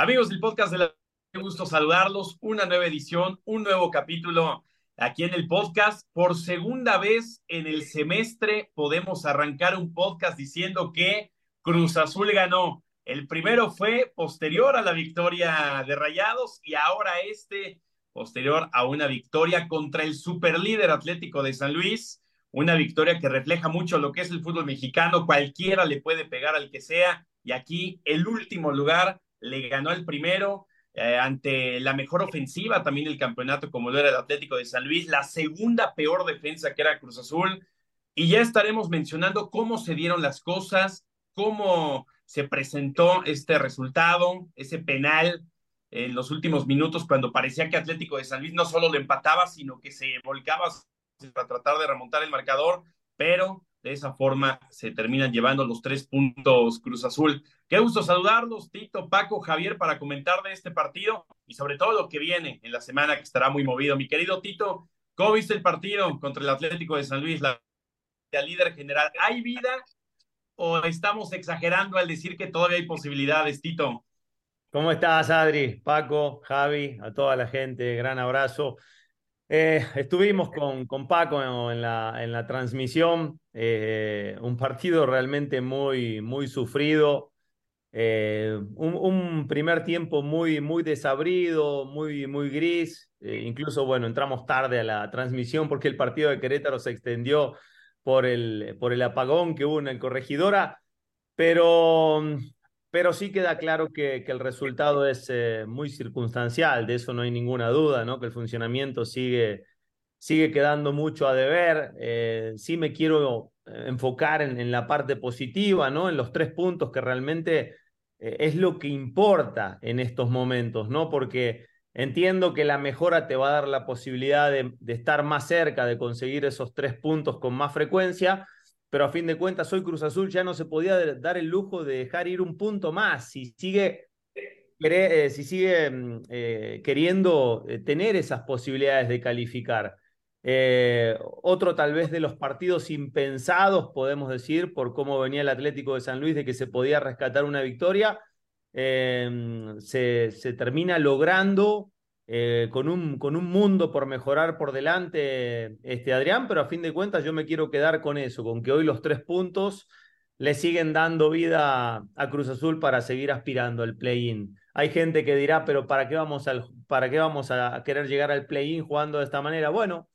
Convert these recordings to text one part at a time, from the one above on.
Amigos del podcast de la Qué gusto saludarlos. Una nueva edición, un nuevo capítulo aquí en el podcast. Por segunda vez en el semestre podemos arrancar un podcast diciendo que Cruz Azul ganó. El primero fue posterior a la victoria de Rayados y ahora este posterior a una victoria contra el superlíder Atlético de San Luis. Una victoria que refleja mucho lo que es el fútbol mexicano. Cualquiera le puede pegar al que sea. Y aquí el último lugar le ganó el primero eh, ante la mejor ofensiva también del campeonato, como lo era el Atlético de San Luis, la segunda peor defensa que era Cruz Azul. Y ya estaremos mencionando cómo se dieron las cosas, cómo se presentó este resultado, ese penal en los últimos minutos, cuando parecía que Atlético de San Luis no solo lo empataba, sino que se volcaba para tratar de remontar el marcador, pero de esa forma se terminan llevando los tres puntos Cruz Azul. Qué gusto saludarlos, Tito, Paco, Javier, para comentar de este partido y sobre todo lo que viene en la semana que estará muy movido. Mi querido Tito, ¿cómo viste el partido contra el Atlético de San Luis, la, líder general? ¿Hay vida o estamos exagerando al decir que todavía hay posibilidades, Tito? ¿Cómo estás, Adri? Paco, Javi, a toda la gente, gran abrazo. Eh, estuvimos con, con Paco en la, en la transmisión, eh, un partido realmente muy, muy sufrido, eh, un, primer tiempo muy, muy desabrido, muy, muy gris, incluso, bueno, entramos tarde a la transmisión porque el partido de Querétaro se extendió por el, por el apagón que hubo en el Corregidora, pero pero sí queda claro que, el resultado es eh, muy circunstancial, de eso no hay ninguna duda, ¿no? Que el funcionamiento sigue, sigue quedando mucho a deber. Eh, sí me quiero eh, enfocar en, la parte positiva, ¿no? En los tres puntos que realmente es lo que importa en estos momentos, ¿no? Porque entiendo que la mejora te va a dar la posibilidad de estar más cerca, de conseguir esos tres puntos con más frecuencia pero a fin de cuentas hoy Cruz Azul ya no se podía dar el lujo de dejar ir un punto más. Si sigue, eh, si sigue mm, eh, queriendo eh, tener esas posibilidades de calificar. otro tal vez de los partidos impensados, podemos decir, por cómo venía el Atlético de San Luis, de que se podía rescatar una victoria, se, se termina logrando eh, con, un, con un mundo por mejorar por delante, este, Adrián, pero a fin de cuentas yo me quiero quedar con eso, con que hoy los tres puntos le siguen dando vida a Cruz Azul para seguir aspirando al play-in. Hay gente que dirá, pero ¿para qué vamos, al, para qué vamos a querer llegar al play-in jugando de esta manera? Bueno,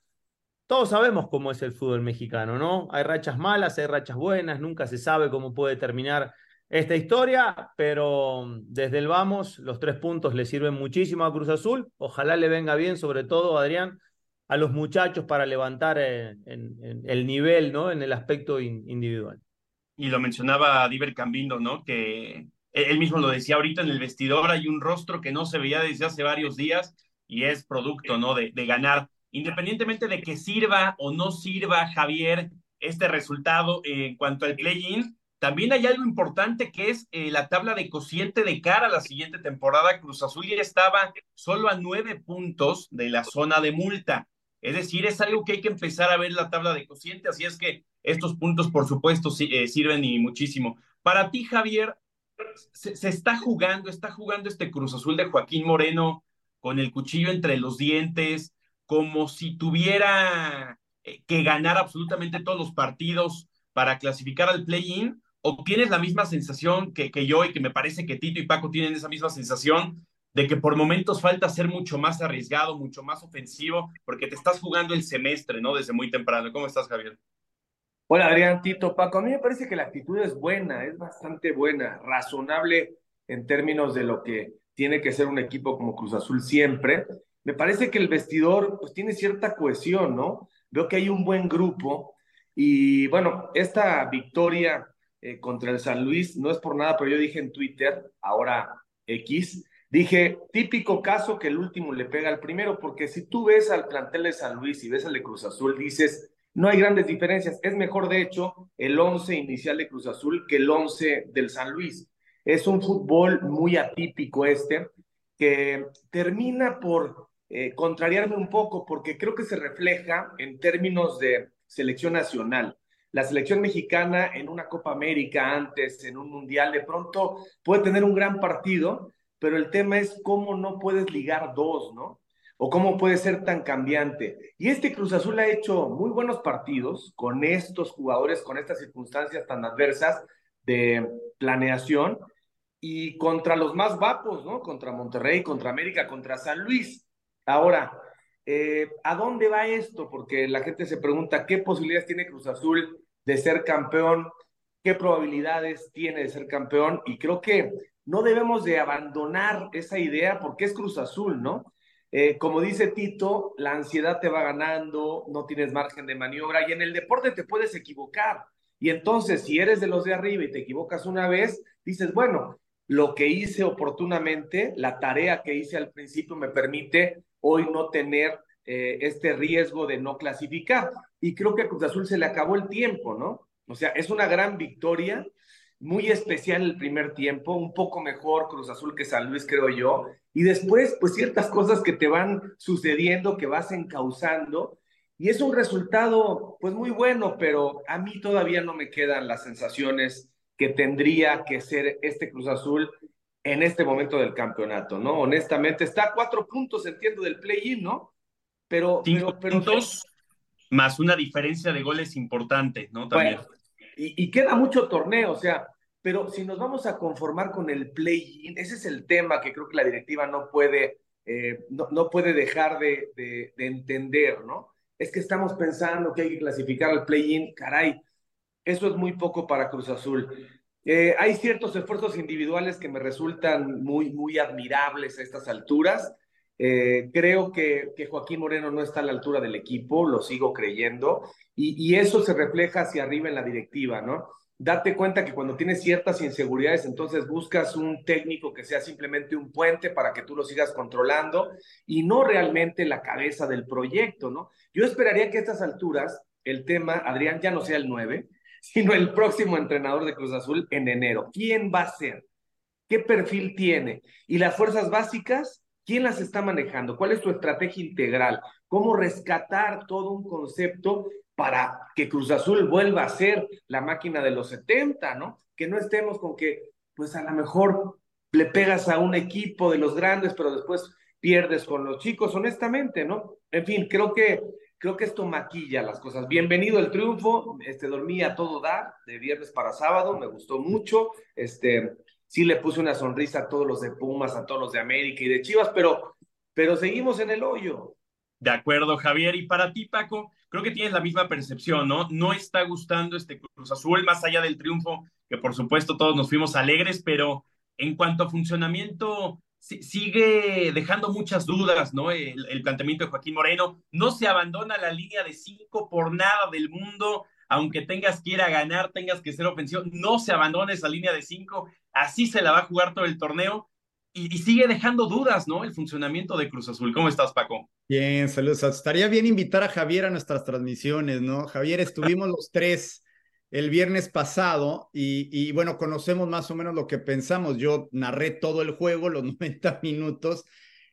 todos sabemos cómo es el fútbol mexicano, ¿no? Hay rachas malas, hay rachas buenas, nunca se sabe cómo puede terminar esta historia, pero desde el vamos, los tres puntos le sirven muchísimo a Cruz Azul. Ojalá le venga bien, sobre todo, Adrián, a los muchachos para levantar eh, el nivel, ¿no? En el aspecto individual. Y lo mencionaba Diver Cambindo, ¿no? Que él mismo lo decía ahorita en el vestidor, hay un rostro que no se veía desde hace varios días y es producto, ¿no? De, de ganar. Independientemente de que sirva o no sirva, Javier, este resultado en cuanto al play-in, también hay algo importante que es eh, la tabla de cociente de cara a la siguiente temporada. Cruz Azul ya estaba solo a nueve puntos de la zona de multa. Es decir, es algo que hay que empezar a ver la tabla de cociente. Así es que estos puntos, por supuesto, eh, sirven y muchísimo. Para ti, Javier, se, se, está jugando, está jugando este Cruz Azul de Joaquín Moreno con el cuchillo entre los dientes, como si tuviera eh, que ganar absolutamente todos los partidos para clasificar al play-in o tienes la misma sensación que, que yo y que me parece que Tito y Paco tienen esa misma sensación de que por momentos falta ser mucho más arriesgado, mucho más ofensivo, porque te estás jugando el semestre, ¿no? Desde muy temprano. ¿Cómo estás, Javier? Hola, Adrián, Tito, Paco. A mí me parece que la actitud es buena, es bastante buena, razonable en términos de lo que tiene que ser un equipo como Cruz Azul siempre. Me parece que el vestidor pues tiene cierta cohesión, ¿no? Veo que hay un buen grupo y bueno, esta victoria eh, contra el San Luis, no es por nada, pero yo dije en Twitter, ahora X, dije, típico caso que el último le pega al primero, porque si tú ves al plantel de San Luis y ves al de Cruz Azul, dices, no hay grandes diferencias. Es mejor, de hecho, el 11 inicial de Cruz Azul que el 11 del San Luis. Es un fútbol muy atípico este, que termina por eh, contrariarme un poco, porque creo que se refleja en términos de selección nacional la selección mexicana en una Copa América antes, en un Mundial, de pronto puede tener un gran partido, pero el tema es cómo no puedes ligar dos, ¿no? O cómo puede ser tan cambiante. Y este Cruz Azul ha hecho muy buenos partidos con estos jugadores, con estas circunstancias tan adversas de planeación y contra los más vapos, ¿no? Contra Monterrey, contra América, contra San Luis. Ahora, eh, ¿a dónde va esto? Porque la gente se pregunta qué posibilidades tiene Cruz Azul de ser campeón, qué probabilidades tiene de ser campeón y creo que no debemos de abandonar esa idea porque es Cruz Azul, ¿no? Eh, como dice Tito, la ansiedad te va ganando, no tienes margen de maniobra y en el deporte te puedes equivocar. Y entonces, si eres de los de arriba y te equivocas una vez, dices, bueno, lo que hice oportunamente, la tarea que hice al principio me permite hoy no tener eh, este riesgo de no clasificar. Y creo que a Cruz Azul se le acabó el tiempo, ¿no? O sea, es una gran victoria, muy especial el primer tiempo, un poco mejor Cruz Azul que San Luis, creo yo. Y después, pues ciertas cosas que te van sucediendo, que vas encauzando. Y es un resultado, pues muy bueno, pero a mí todavía no me quedan las sensaciones que tendría que ser este Cruz Azul en este momento del campeonato, ¿no? Honestamente, está a cuatro puntos, entiendo, del play-in, ¿no? Pero, Cinco pero, puntos más una diferencia de goles importante, ¿no? También. y, queda mucho torneo, o sea, pero si nos vamos a conformar con el play-in, ese es el tema que creo que la directiva no puede, eh, no, no, puede dejar de, de, de entender, ¿no? Es que estamos pensando que hay que clasificar al play-in, caray, eso es muy poco para Cruz Azul. Eh, hay ciertos esfuerzos individuales que me resultan muy, muy admirables a estas alturas. Eh, creo que, que, Joaquín Moreno no está a la altura del equipo, lo sigo creyendo, y, y, eso se refleja hacia arriba en la directiva, ¿no? Date cuenta que cuando tienes ciertas inseguridades, entonces buscas un técnico que sea simplemente un puente para que tú lo sigas controlando y no realmente la cabeza del proyecto, ¿no? Yo esperaría que a estas alturas el tema, Adrián, ya no sea el 9, sino el próximo entrenador de Cruz Azul en enero. ¿Quién va a ser? ¿Qué perfil tiene? ¿Y las fuerzas básicas? ¿Quién las está manejando? ¿Cuál es tu estrategia integral? ¿Cómo rescatar todo un concepto para que Cruz Azul vuelva a ser la máquina de los 70, ¿no? Que no estemos con que, pues a lo mejor le pegas a un equipo de los grandes, pero después pierdes con los chicos, honestamente, ¿no? En fin, creo que creo que esto maquilla las cosas. Bienvenido el triunfo, este, dormí a todo dar, de viernes para sábado, me gustó mucho, este, sí le puse una sonrisa a todos los de Pumas, a todos los de América y de Chivas, pero, pero seguimos en el hoyo. De acuerdo, Javier. Y para ti, Paco, creo que tienes la misma percepción, ¿no? No está gustando este Cruz Azul, más allá del triunfo, que por supuesto todos nos fuimos alegres, pero en cuanto a funcionamiento, sigue dejando muchas dudas, ¿no? El, planteamiento de Joaquín Moreno. No se abandona la línea de cinco por nada del mundo, aunque tengas que ir a ganar, tengas que ser ofensivo, no se abandona esa línea de cinco, así se la va a jugar todo el torneo. Y, y, sigue dejando dudas, ¿no? El funcionamiento de Cruz Azul. ¿Cómo estás, Paco? Bien, saludos. Estaría bien invitar a Javier a nuestras transmisiones, ¿no? Javier, estuvimos los tres el viernes pasado y, bueno, conocemos más o menos lo que pensamos. Yo narré todo el juego, los 90 minutos.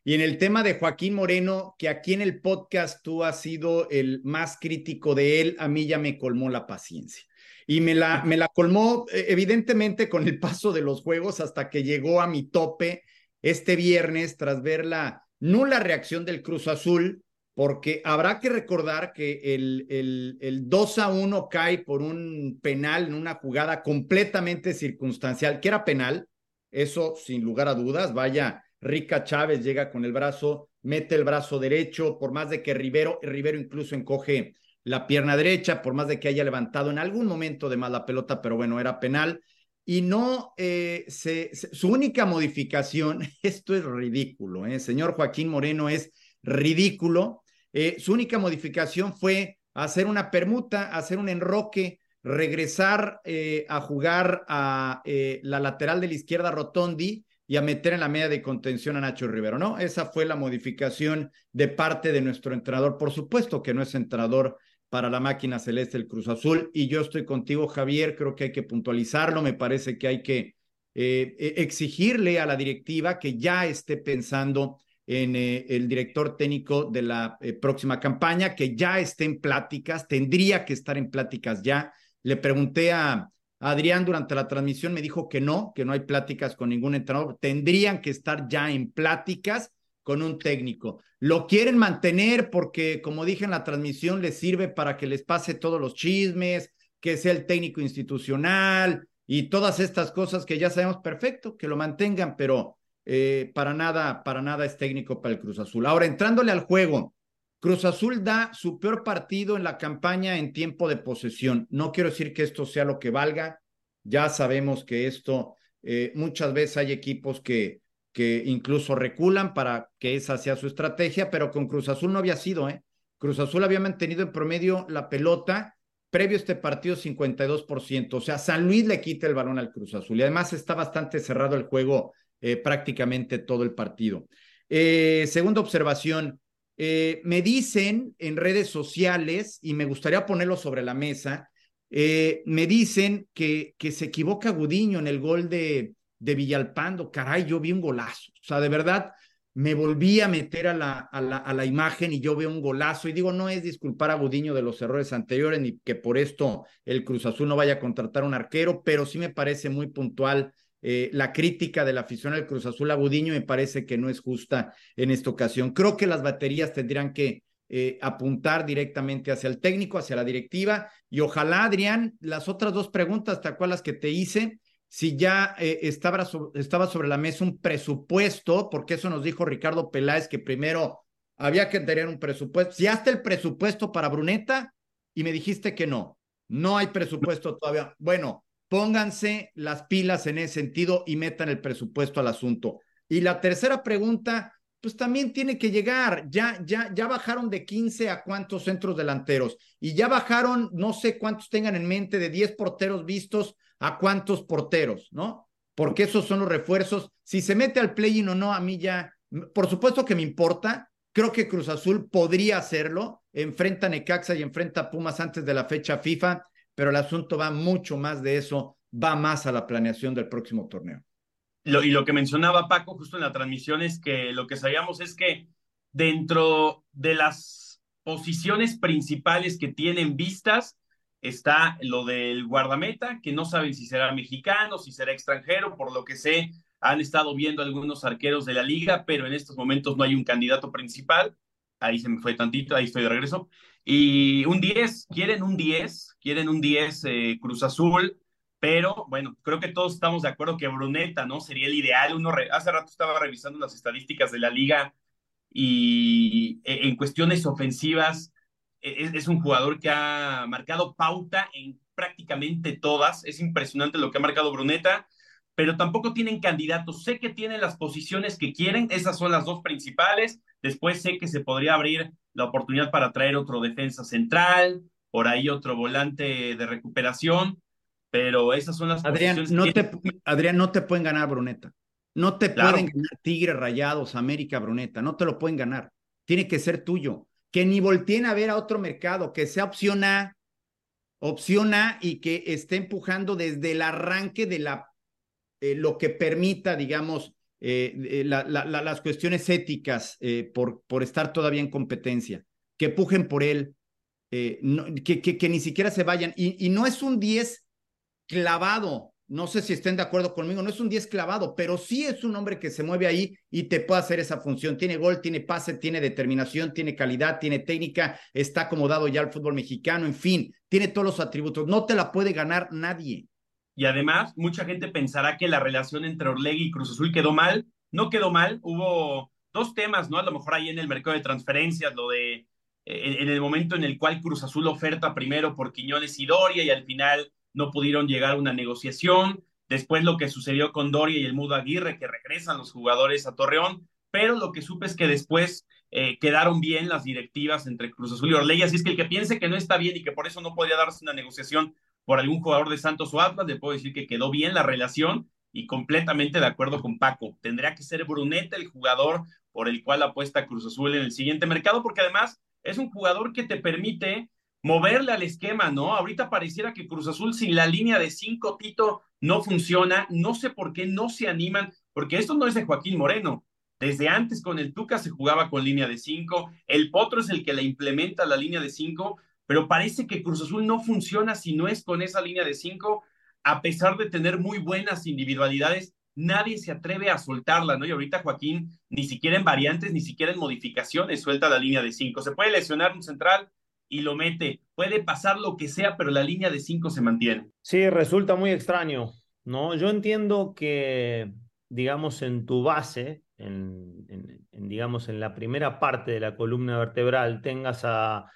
Y en el tema de Joaquín Moreno, que aquí en el podcast tú has sido el más crítico de él, a mí ya me colmó la paciencia. Y me la, me la colmó e, evidentemente con el paso de los juegos hasta que llegó a mi tope este viernes tras ver la nula reacción del Cruz Azul, porque habrá que recordar que el, el, el 2 a 1 cae por un penal en una jugada completamente circunstancial, que era penal, eso sin lugar a dudas, vaya, Rica Chávez llega con el brazo, mete el brazo derecho, por más de que Rivero, Rivero incluso encoge la pierna derecha, por más de que haya levantado en algún momento de más la pelota, pero bueno, era penal. Y no, eh, su única modificación, esto es ridículo, ¿eh? señor Joaquín Moreno, es ridículo. Eh, su única modificación fue hacer una permuta, hacer un enroque, regresar eh, a jugar a eh, la lateral de la izquierda Rotondi y a meter en la media de contención a Nacho Rivero, ¿no? Esa fue la modificación de parte de nuestro entrenador. Por supuesto que no es entrenador para la máquina celeste el Cruz Azul y yo estoy contigo, Javier, creo que hay que puntualizarlo, me parece que hay que exigirle a la directiva que ya esté pensando en eh, el director técnico de la eh, próxima campaña, que ya esté en pláticas, tendría que estar en pláticas ya. Le pregunté a, Adrián durante la transmisión me dijo que no, que no hay pláticas con ningún entrenador. Tendrían que estar ya en pláticas con un técnico. Lo quieren mantener porque, como dije en la transmisión, les sirve para que les pase todos los chismes, que sea el técnico institucional y todas estas cosas que ya sabemos perfecto, que lo mantengan, pero eh, para nada, para nada es técnico para el Cruz Azul. Ahora, entrándole al juego, Cruz Azul da su peor partido en la campaña en tiempo de posesión. No quiero decir que esto sea lo que valga. Ya sabemos que esto, eh, muchas veces hay equipos que, que incluso reculan para que esa sea su estrategia, pero con Cruz Azul no había sido, ¿eh? Cruz Azul había mantenido en promedio la pelota previo a este partido 52%. O sea, San Luis le quita el balón al Cruz Azul y además está bastante cerrado el juego eh, prácticamente todo el partido. Eh, segunda observación, eh, me dicen en redes sociales, y me gustaría ponerlo sobre la mesa, eh, me dicen que, que se equivoca Gudiño en el gol de, de Villalpando. Caray, yo vi un golazo. O sea, de verdad, me volví a meter a la, a la, a la imagen y yo veo un golazo. Y digo, no es disculpar a Gudiño de los errores anteriores, ni que por esto el Cruz Azul no vaya a contratar un arquero, pero sí me parece muy puntual eh, la crítica de la afición al Cruz Azul Agudiño me parece que no es justa en esta ocasión. Creo que las baterías tendrían que eh, apuntar directamente hacia el técnico, hacia la directiva y ojalá, Adrián, las otras dos preguntas, tal cual las que te hice, si ya eh, estaba, estaba sobre la mesa un presupuesto, porque eso nos dijo Ricardo Peláez que primero había que tener un presupuesto. Si hasta el presupuesto para Bruneta y me dijiste que no, no hay presupuesto todavía. Bueno, pónganse las pilas en ese sentido y metan el presupuesto al asunto. Y la tercera pregunta, pues también tiene que llegar. Ya, ya, ya bajaron de 15 a cuántos centros delanteros y ya bajaron, no sé cuántos tengan en mente, de 10 porteros vistos a cuántos porteros, ¿no? Porque esos son los refuerzos. Si se mete al play-in o no, a mí ya, por supuesto que me importa. Creo que Cruz Azul podría hacerlo. Enfrenta a Necaxa y enfrenta a Pumas antes de la fecha FIFA pero el asunto va mucho más de eso, va más a la planeación del próximo torneo. Y lo que mencionaba Paco justo en la transmisión es que lo que sabíamos es que dentro de las posiciones principales que tienen vistas está lo del guardameta, que no saben si será mexicano, si será extranjero, por lo que sé, han estado viendo algunos arqueros de la liga, pero en estos momentos no hay un candidato principal. Ahí se me fue tantito, ahí estoy de regreso. Y un 10, quieren un 10, quieren un 10 eh, Cruz Azul, pero bueno, creo que todos estamos de acuerdo que Bruneta, ¿no? Sería el ideal. Uno hace rato estaba revisando las estadísticas de la liga y e, en cuestiones ofensivas e, es, es un jugador que ha marcado pauta en prácticamente todas. Es impresionante lo que ha marcado Bruneta pero tampoco tienen candidatos. Sé que tienen las posiciones que quieren, esas son las dos principales. Después sé que se podría abrir la oportunidad para traer otro defensa central, por ahí otro volante de recuperación, pero esas son las Adrián, posiciones. No te, Adrián, no te pueden ganar, Bruneta. No te pueden ganar Tigre Rayados, América, Bruneta. No te lo pueden ganar. Tiene que ser tuyo. Que ni volteen a ver a otro mercado, que sea opción A, opción A y que esté empujando desde el arranque de la eh, lo que permita, digamos, eh, la, la, las cuestiones éticas eh, por, por estar todavía en competencia, que pujen por él, que, ni siquiera se vayan. Y, y no es un 10 clavado, no sé si estén de acuerdo conmigo, no es un 10 clavado, pero sí es un hombre que se mueve ahí y te puede hacer esa función. Tiene gol, tiene pase, tiene determinación, tiene calidad, tiene técnica, está acomodado ya al fútbol mexicano, en fin, tiene todos los atributos. No te la puede ganar nadie. Y además, mucha gente pensará que la relación entre Orlegui y Cruz Azul quedó mal. No quedó mal, hubo dos temas, ¿no? A lo mejor ahí en el mercado de transferencias, lo de eh, en el momento en el cual Cruz Azul oferta primero por Quiñones y Doria y al final no pudieron llegar a una negociación. Después lo que sucedió con Doria y el Mudo Aguirre, que regresan los jugadores a Torreón. Pero lo que supe es que después eh, quedaron bien las directivas entre Cruz Azul y Orlegui. Así es que el que piense que no está bien y que por eso no podía darse una negociación por algún jugador de Santos o Atlas, le puedo decir que quedó bien la relación y completamente de acuerdo con Paco. Tendría que ser Bruneta el jugador por el cual apuesta Cruz Azul en el siguiente mercado, porque además es un jugador que te permite moverle al esquema, ¿no? Ahorita pareciera que Cruz Azul sin la línea de cinco, Tito, no funciona. No sé por qué no se animan, porque esto no es de Joaquín Moreno. Desde antes con el Tuca se jugaba con línea de cinco. El Potro es el que la implementa la línea de cinco, pero parece que Cruz Azul no funciona si no es con esa línea de cinco. a pesar de tener muy buenas individualidades, nadie se atreve a soltarla, ¿no? Y ahorita Joaquín, ni siquiera en variantes, ni siquiera en modificaciones, suelta la línea de cinco. Se puede lesionar un central y lo mete. Puede pasar lo que sea, pero la línea de cinco se mantiene. Sí, resulta muy extraño, ¿no? Yo entiendo que, digamos, en tu base, en, en, digamos, en la primera parte de la columna vertebral, tengas a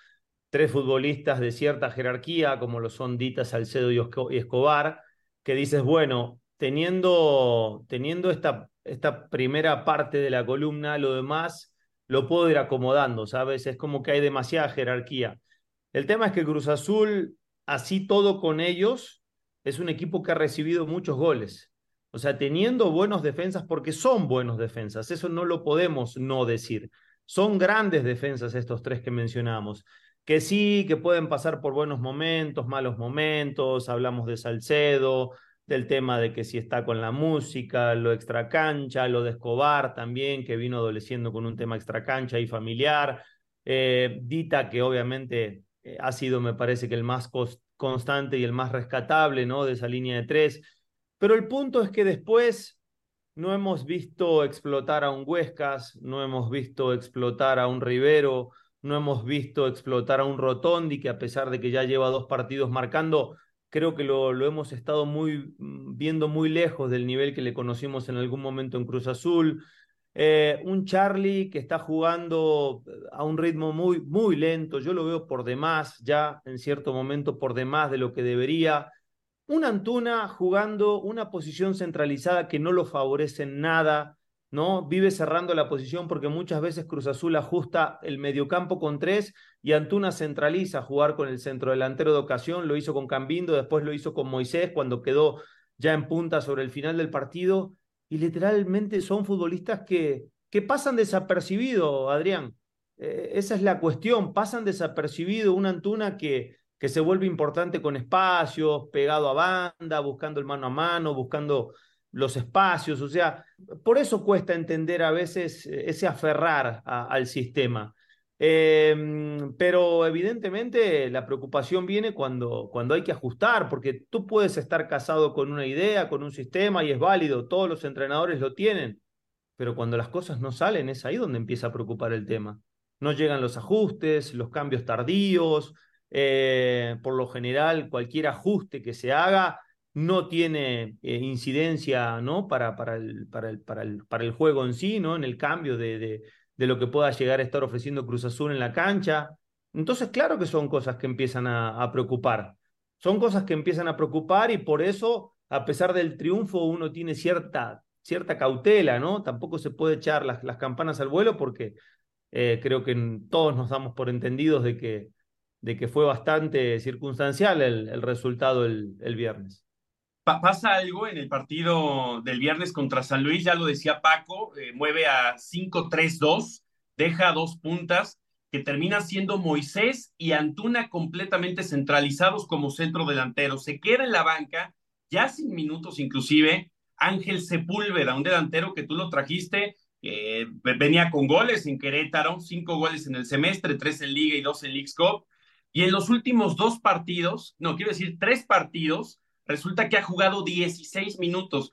tres futbolistas de cierta jerarquía, como lo son Dita, Salcedo y Escobar, que dices, bueno, teniendo, teniendo esta, esta primera parte de la columna, lo demás lo puedo ir acomodando, ¿sabes? Es como que hay demasiada jerarquía. El tema es que Cruz Azul, así todo con ellos, es un equipo que ha recibido muchos goles. O sea, teniendo buenos defensas, porque son buenos defensas, eso no lo podemos no decir. Son grandes defensas estos tres que mencionamos que sí, que pueden pasar por buenos momentos, malos momentos, hablamos de Salcedo, del tema de que si está con la música, lo extracancha, lo de Escobar también, que vino adoleciendo con un tema extracancha y familiar, eh, Dita, que obviamente eh, ha sido, me parece que el más constante y el más rescatable, ¿no? De esa línea de tres. Pero el punto es que después no hemos visto explotar a un Huescas, no hemos visto explotar a un Rivero, no hemos visto explotar a un Rotondi que a pesar de que ya lleva dos partidos marcando, creo que lo, lo hemos estado muy, mm, viendo muy lejos del nivel que le conocimos en algún momento en Cruz Azul. Eh, un Charlie que está jugando a un ritmo muy, muy lento, yo lo veo por demás, ya en cierto momento por demás de lo que debería. Un Antuna jugando una posición centralizada que no lo favorece en nada, ¿no? Vive cerrando la posición porque muchas veces Cruz Azul ajusta el mediocampo con tres y Antuna centraliza jugar con el centro delantero de ocasión, lo hizo con Cambindo, después lo hizo con Moisés cuando quedó ya en punta sobre el final del partido y literalmente son futbolistas que, que pasan desapercibido, Adrián. Eh, esa es la cuestión, pasan desapercibido una Antuna que, que se vuelve importante con espacios, pegado a banda, buscando el mano a mano, buscando los espacios, o sea, por eso cuesta entender a veces eh, ese aferrar al sistema. Em, pero evidentemente la preocupación viene cuando, cuando hay que ajustar, porque tú puedes estar casado con una idea, con un sistema y es válido, todos los entrenadores lo tienen, pero cuando las cosas no salen es ahí donde empieza a preocupar el tema. No llegan los ajustes, los cambios tardíos, eh, por lo general cualquier ajuste que se haga no tiene eh, incidencia ¿no? Para, para, el, para, el, para, el, para el juego en sí, ¿no? en el cambio de, de, lo que pueda llegar a estar ofreciendo Cruz Azul en la cancha. Entonces, claro que son cosas que empiezan a, a preocupar. Son cosas que empiezan a preocupar y por eso, a pesar del triunfo, uno tiene cierta, cierta cautela, ¿no? Tampoco se puede echar las, las campanas al vuelo porque eh, creo que todos nos damos por entendidos de que, de que fue bastante circunstancial el, el resultado el, el viernes pasa algo en el partido del viernes contra San Luis, ya lo decía Paco, eh, mueve a 5-3-2, deja dos puntas que termina siendo Moisés y Antuna completamente centralizados como centro delantero. Se queda en la banca, ya sin minutos inclusive, Ángel Sepúlveda, un delantero que tú lo trajiste, venía con goles en Querétaro, cinco goles en el semestre, tres en Liga y dos en Leagues Cup. Y en los últimos dos partidos, no, quiero decir tres partidos, resulta que ha jugado 16 minutos,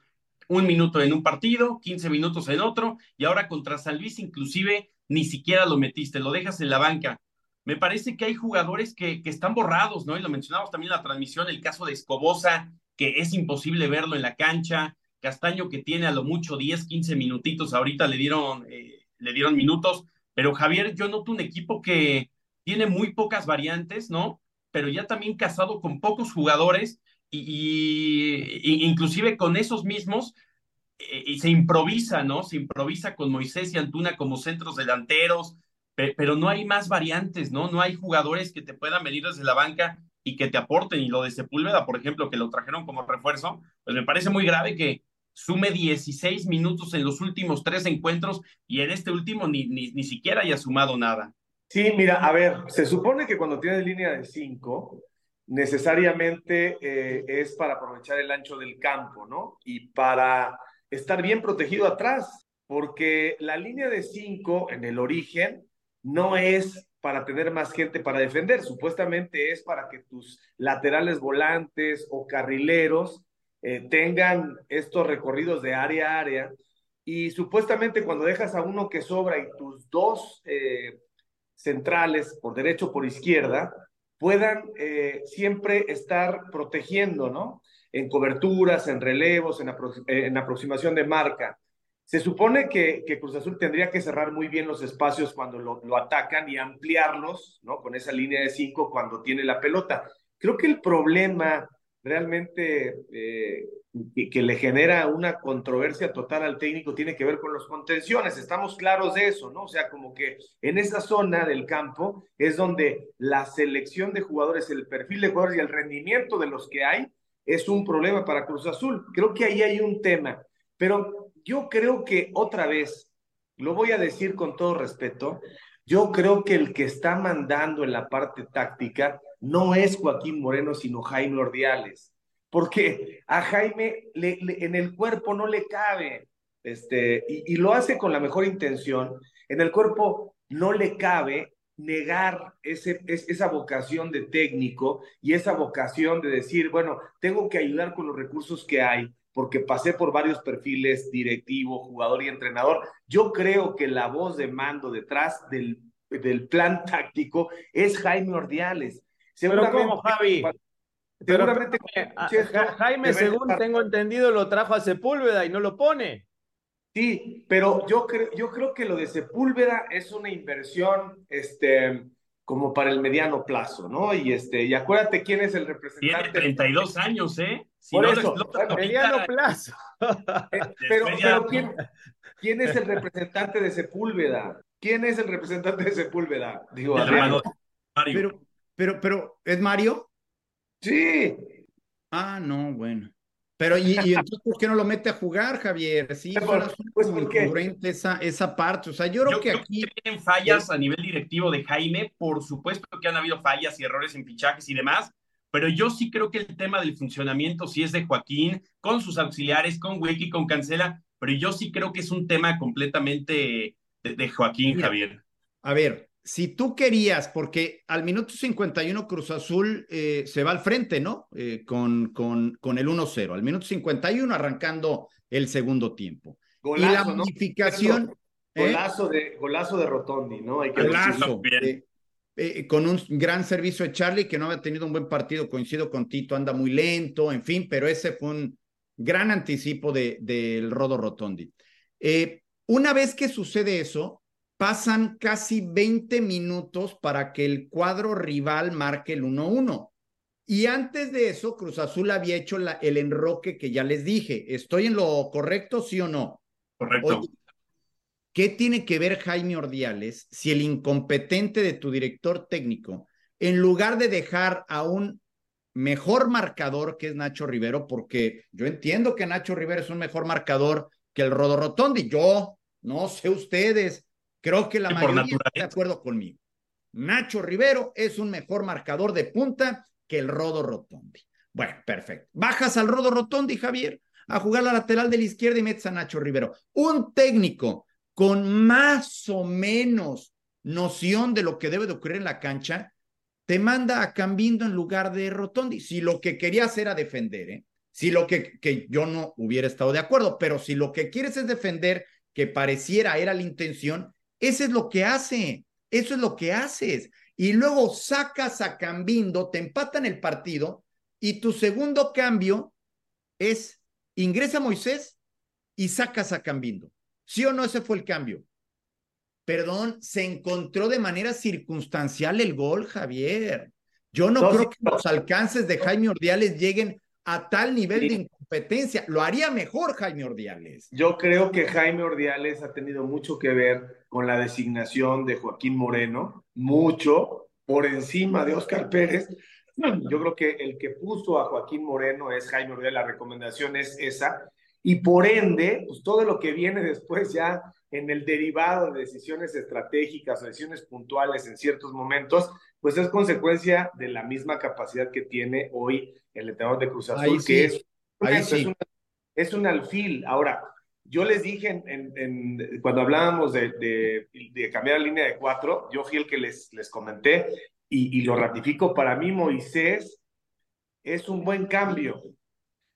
un minuto en un partido, 15 minutos en otro, y ahora contra San Luis inclusive ni siquiera lo metiste, lo dejas en la banca. Me parece que hay jugadores que, que están borrados, ¿no? Y lo mencionamos también en la transmisión, el caso de Escobosa, que es imposible verlo en la cancha, Castaño que tiene a lo mucho 10, 15 minutitos, ahorita le dieron, eh, le dieron minutos, pero Javier, yo noto un equipo que tiene muy pocas variantes, ¿no? Pero ya también casado con pocos jugadores y, inclusive con esos mismos eh, y se improvisa, ¿no? Se improvisa con Moisés y Antuna como centros delanteros, pero no hay más variantes, ¿no? No hay jugadores que te puedan venir desde la banca y que te aporten. Y lo de Sepúlveda, por ejemplo, que lo trajeron como refuerzo, pues me parece muy grave que sume 16 minutos en los últimos tres encuentros y en este último ni, ni, ni siquiera haya sumado nada. Sí, mira, a ver, se supone que cuando tienes línea de cinco, necesariamente eh, es para aprovechar el ancho del campo, ¿no? Y para estar bien protegido atrás, porque la línea de cinco en el origen no es para tener más gente para defender, supuestamente es para que tus laterales volantes o carrileros eh, tengan estos recorridos de área a área y supuestamente cuando dejas a uno que sobra y tus dos eh, centrales, por derecho o por izquierda, puedan eh, siempre estar protegiendo, ¿no? En coberturas, en relevos, en, en aproximación de marca. Se supone que, Cruz Azul tendría que cerrar muy bien los espacios cuando lo, lo, atacan y ampliarlos, ¿no? Con esa línea de cinco cuando tiene la pelota. Creo que el problema realmente eh, que, le genera una controversia total al técnico tiene que ver con los contenciones. Estamos claros de eso, ¿no? O sea, como que en esa zona del campo es donde la selección de jugadores, el perfil de jugadores y el rendimiento de los que hay es un problema para Cruz Azul. Creo que ahí hay un tema. Pero yo creo que otra vez, lo voy a decir con todo respeto, yo creo que el que está mandando en la parte táctica no es Joaquín Moreno, sino Jaime Ordiales, porque a Jaime le, le, en el cuerpo no le cabe, este, y, y lo hace con la mejor intención, en el cuerpo no le cabe negar ese, es, esa vocación de técnico y esa vocación de decir, bueno, tengo que ayudar con los recursos que hay, porque pasé por varios perfiles, directivo, jugador y entrenador. Yo creo que la voz de mando detrás del, del plan táctico es Jaime Ordiales. Pero ¿cómo, Javi? Seguramente pero, Jaime, según estar... tengo entendido, lo trajo a Sepúlveda y no lo pone. Sí, pero yo creo, yo creo que lo de Sepúlveda es una inversión, este, como para el mediano plazo, ¿no? Y este, y acuérdate quién es el representante. Tiene 32 años, ¿eh? Si Por no eso, explota, mediano plazo. Eh, pero, pero ¿quién, ¿quién, es el representante de Sepúlveda? ¿Quién es el representante de Sepúlveda? Digo, Mario. Pero, pero, pero, ¿es Mario? Sí. Ah, no, bueno. Pero, ¿y, y entonces por qué no lo mete a jugar, Javier? Sí, pues, pues incongruente esa, esa parte. O sea, yo creo yo que creo aquí. Que tienen fallas a nivel directivo de Jaime. Por supuesto que han habido fallas y errores en fichajes y demás. Pero yo sí creo que el tema del funcionamiento sí es de Joaquín, con sus auxiliares, con Wiki, con Cancela. Pero yo sí creo que es un tema completamente de, de Joaquín, Mira, Javier. A ver, si tú querías, porque al minuto 51 Cruz Azul eh, se va al frente, ¿no? Eh, con, con, con el 1-0, al minuto 51 arrancando el segundo tiempo. Golazo, y la ¿no? modificación... Golazo, de, golazo de Rotondi, ¿no? Hay que golazo. Eh, eh, con un gran servicio de Charlie, que no había tenido un buen partido, coincido con Tito, anda muy lento, en fin, pero ese fue un gran anticipo del de, de Rodo Rotondi. Eh, una vez que sucede eso, pasan casi 20 minutos para que el cuadro rival marque el 1-1. Y antes de eso, Cruz Azul había hecho la, el enroque que ya les dije. ¿Estoy en lo correcto, sí o no? Correcto. Oye, ¿Qué tiene que ver Jaime Ordiales si el incompetente de tu director técnico, en lugar de dejar a un mejor marcador que es Nacho Rivero, porque yo entiendo que Nacho Rivero es un mejor marcador que el Rodo Rotondi, yo no sé ustedes, Creo que la Sí, mayoría está de acuerdo conmigo. Nacho Rivero es un mejor marcador de punta que el Rodo Rotondi. Bueno, perfecto. Bajas al Rodo Rotondi, Javier, a jugar la lateral de la izquierda y metes a Nacho Rivero. Un técnico con más o menos noción de lo que debe de ocurrir en la cancha, te manda a Cambindo en lugar de Rotondi. Si lo que querías era defender, ¿eh? Si lo que, que yo no hubiera estado de acuerdo, pero si lo que quieres es defender, que pareciera era la intención, eso es lo que hace, eso es lo que haces. Y luego sacas a Cambindo, te empatan el partido y tu segundo cambio es ingresa Moisés y sacas a Cambindo. ¿Sí o no ese fue el cambio? Perdón, se encontró de manera circunstancial el gol, Javier. Yo no, No, creo sí, que no. los alcances de Jaime Ordiales lleguen a tal nivel Sí. de incompetencia. Lo haría mejor Jaime Ordiales. Yo creo que Jaime Ordiales ha tenido mucho que ver con la designación de Joaquín Moreno, mucho por encima de Oscar Pérez. Yo creo que el que puso a Joaquín Moreno es Jaime Ordiales, la recomendación es esa, y por ende, pues todo lo que viene después ya en el derivado de decisiones estratégicas o decisiones puntuales en ciertos momentos, pues es consecuencia de la misma capacidad que tiene hoy el entrenador de Cruz Azul, que es, ahí es, un, es un alfil. Ahora, yo les dije en, en, cuando hablábamos de, de, de, cambiar la línea de cuatro, yo fui el que les, les comenté y, y lo ratifico. Para mí, Moisés es un buen cambio.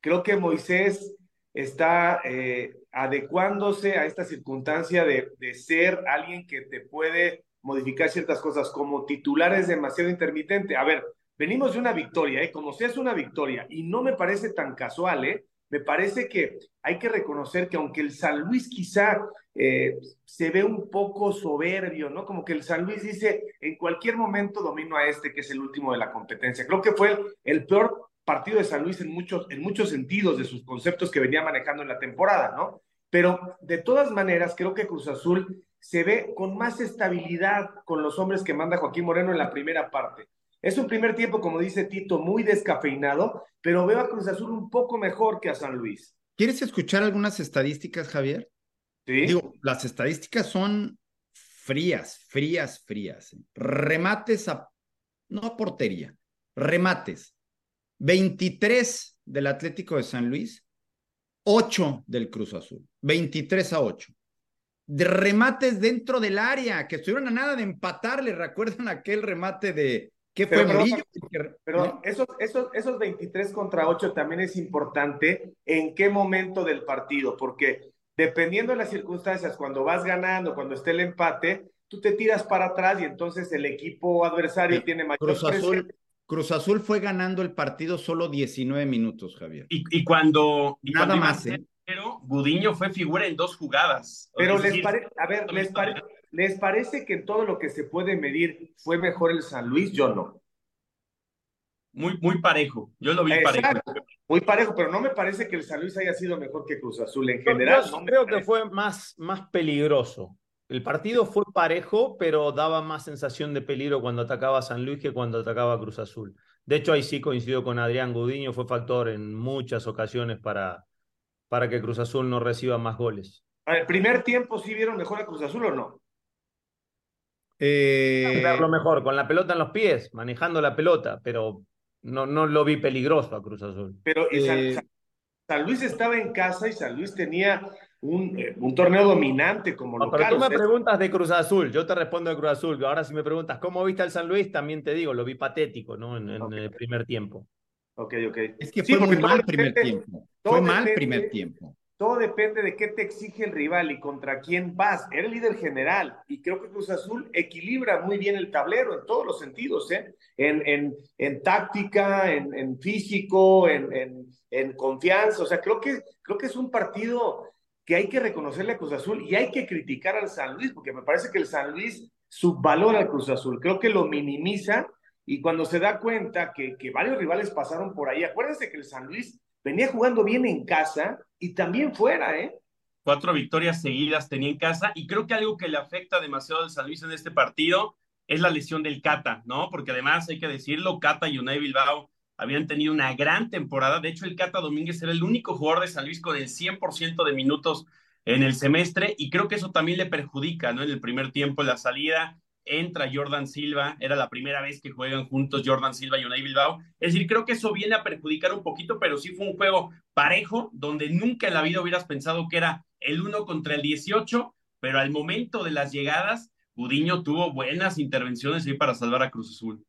Creo que Moisés está eh, adecuándose a esta circunstancia de, de, ser alguien que te puede modificar ciertas cosas. Como titular es demasiado intermitente. A ver, venimos de una victoria, ¿eh? como si es una victoria, y no me parece tan casual, ¿eh? me parece que hay que reconocer que aunque el San Luis quizá eh, se ve un poco soberbio, ¿no? Como que el San Luis dice, en cualquier momento domino a este que es el último de la competencia. Creo que fue el, el peor partido de San Luis en muchos, en muchos sentidos de sus conceptos que venía manejando en la temporada, ¿no? Pero de todas maneras, creo que Cruz Azul se ve con más estabilidad con los hombres que manda Joaquín Moreno en la primera parte. Es un primer tiempo, como dice Tito, muy descafeinado, pero veo a Cruz Azul un poco mejor que a San Luis. ¿Quieres escuchar algunas estadísticas, Javier? Sí. Digo, las estadísticas son frías, frías, frías. Remates a, no a portería, remates. 23 del Atlético de San Luis, 8 del Cruz Azul, 23 a 8. De remates dentro del área, que estuvieron a nada de empatarle. ¿Recuerdan aquel remate de, ¿Qué fue pero, Murillo? Pero esos, esos, esos 23 contra 8 también es importante en qué momento del partido, porque dependiendo de las circunstancias, cuando vas ganando, cuando esté el empate, tú te tiras para atrás y entonces el equipo adversario tiene mayor Cruz Azul, Cruz Azul fue ganando el partido solo 19 minutos, Javier. Y, y cuando... Y Nada cuando más, ¿eh? Pero Gudiño fue figura en dos jugadas. Pero les parece, a ver, les, pare ¿les parece que en todo lo que se puede medir fue mejor el San Luis? Yo no. Muy, muy parejo. Yo lo vi Exacto. parejo. Muy parejo, pero no me parece que el San Luis haya sido mejor que Cruz Azul en general. Yo no creo parece. que fue más, más peligroso. El partido fue parejo, pero daba más sensación de peligro cuando atacaba a San Luis que cuando atacaba a Cruz Azul. De hecho, ahí sí coincido con Adrián Gudiño, fue factor en muchas ocasiones para, para que Cruz Azul no reciba más goles. ¿El primer tiempo sí vieron mejor a Cruz Azul o no? Eh, Verlo mejor, con la pelota en los pies, manejando la pelota, pero no, no lo vi peligroso a Cruz Azul. Pero y San, Eh, San- San Luis estaba en casa y San Luis tenía un, eh, un torneo dominante como No, local. pero tú me preguntas de Cruz Azul, yo te respondo de Cruz Azul. Ahora si me preguntas cómo viste al San Luis, también te digo, lo vi patético, ¿no? En, el primer tiempo. Ok, ok. es que Sí, fue muy mal primer depende- tiempo. Fue mal depende- primer tiempo. Todo depende de qué te exige el rival y contra quién vas. Era el líder general y creo que Cruz Azul equilibra muy bien el tablero en todos los sentidos, ¿eh? En, en, en táctica, en, en físico, en, confianza. O sea, creo que, creo que es un partido que hay que reconocerle a Cruz Azul y hay que criticar al San Luis, porque me parece que el San Luis subvalora al Cruz Azul. Creo que lo minimiza y cuando se da cuenta que, que varios rivales pasaron por ahí, acuérdense que el San Luis venía jugando bien en casa y también fuera, ¿eh? Cuatro victorias seguidas tenía en casa y creo que algo que le afecta demasiado al San Luis en este partido es la lesión del Cata, ¿no? Porque además hay que decirlo, Cata y Unai Bilbao habían tenido una gran temporada. De hecho, el Cata Domínguez era el único jugador de San Luis con el 100% de minutos en el semestre y creo que eso también le perjudica, ¿no? En el primer tiempo, la salida, entra Jordan Silva, era la primera vez que juegan juntos Jordan Silva y Unai Bilbao. Es decir, creo que eso viene a perjudicar un poquito, pero sí fue un juego parejo, donde nunca en la vida hubieras pensado que era el 1 contra el 18, pero al momento de las llegadas, Gudiño tuvo buenas intervenciones ahí para salvar a Cruz Azul.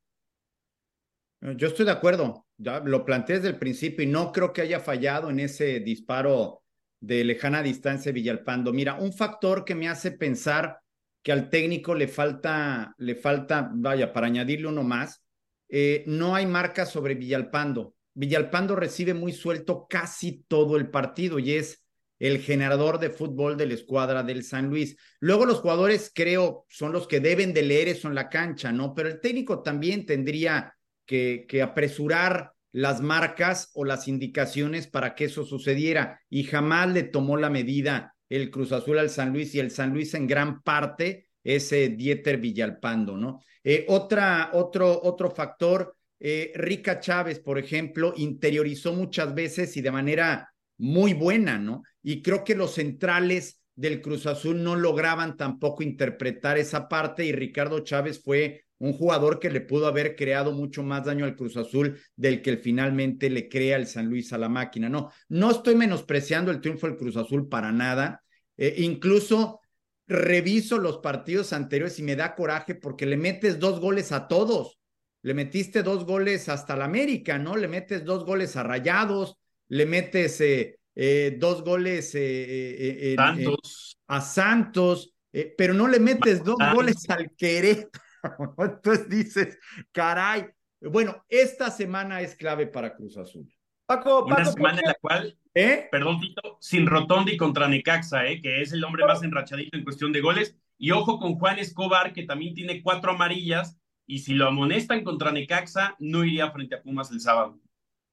Yo estoy de acuerdo, ya lo planteé desde el principio y no creo que haya fallado en ese disparo de lejana distancia Villalpando. Mira, un factor que me hace pensar que al técnico le falta, le falta, vaya, para añadirle uno más, eh, no hay marca sobre Villalpando. Villalpando recibe muy suelto casi todo el partido y es el generador de fútbol de la escuadra del San Luis. Luego los jugadores creo son los que deben de leer eso en la cancha, ¿no? Pero el técnico también tendría que, que apresurar las marcas o las indicaciones para que eso sucediera y jamás le tomó la medida el Cruz Azul al San Luis y el San Luis en gran parte ese Dieter Villalpando, ¿no? Eh, otra, otro, otro factor, eh, Rica Chávez, por ejemplo, interiorizó muchas veces y de manera muy buena, ¿no? Y creo que los centrales del Cruz Azul no lograban tampoco interpretar esa parte y Ricardo Chávez fue un jugador que le pudo haber creado mucho más daño al Cruz Azul del que finalmente le crea el San Luis a la máquina. No, no estoy menospreciando el triunfo del Cruz Azul para nada. Eh, incluso reviso los partidos anteriores y me da coraje porque le metes dos goles a todos. Le metiste dos goles hasta la América, ¿no? Le metes dos goles a Rayados, le metes eh, eh, dos goles Santos. a Santos, pero no le metes dos goles al Querétaro. Entonces dices, caray. Bueno, esta semana es clave para Cruz Azul. Paco, Una semana en la cual, perdón, Tito, sin Rotondi contra Necaxa, que es el hombre más enrachadito en cuestión de goles. Y ojo con Juan Escobar, que también tiene cuatro amarillas y si lo amonestan contra Necaxa, no iría frente a Pumas el sábado.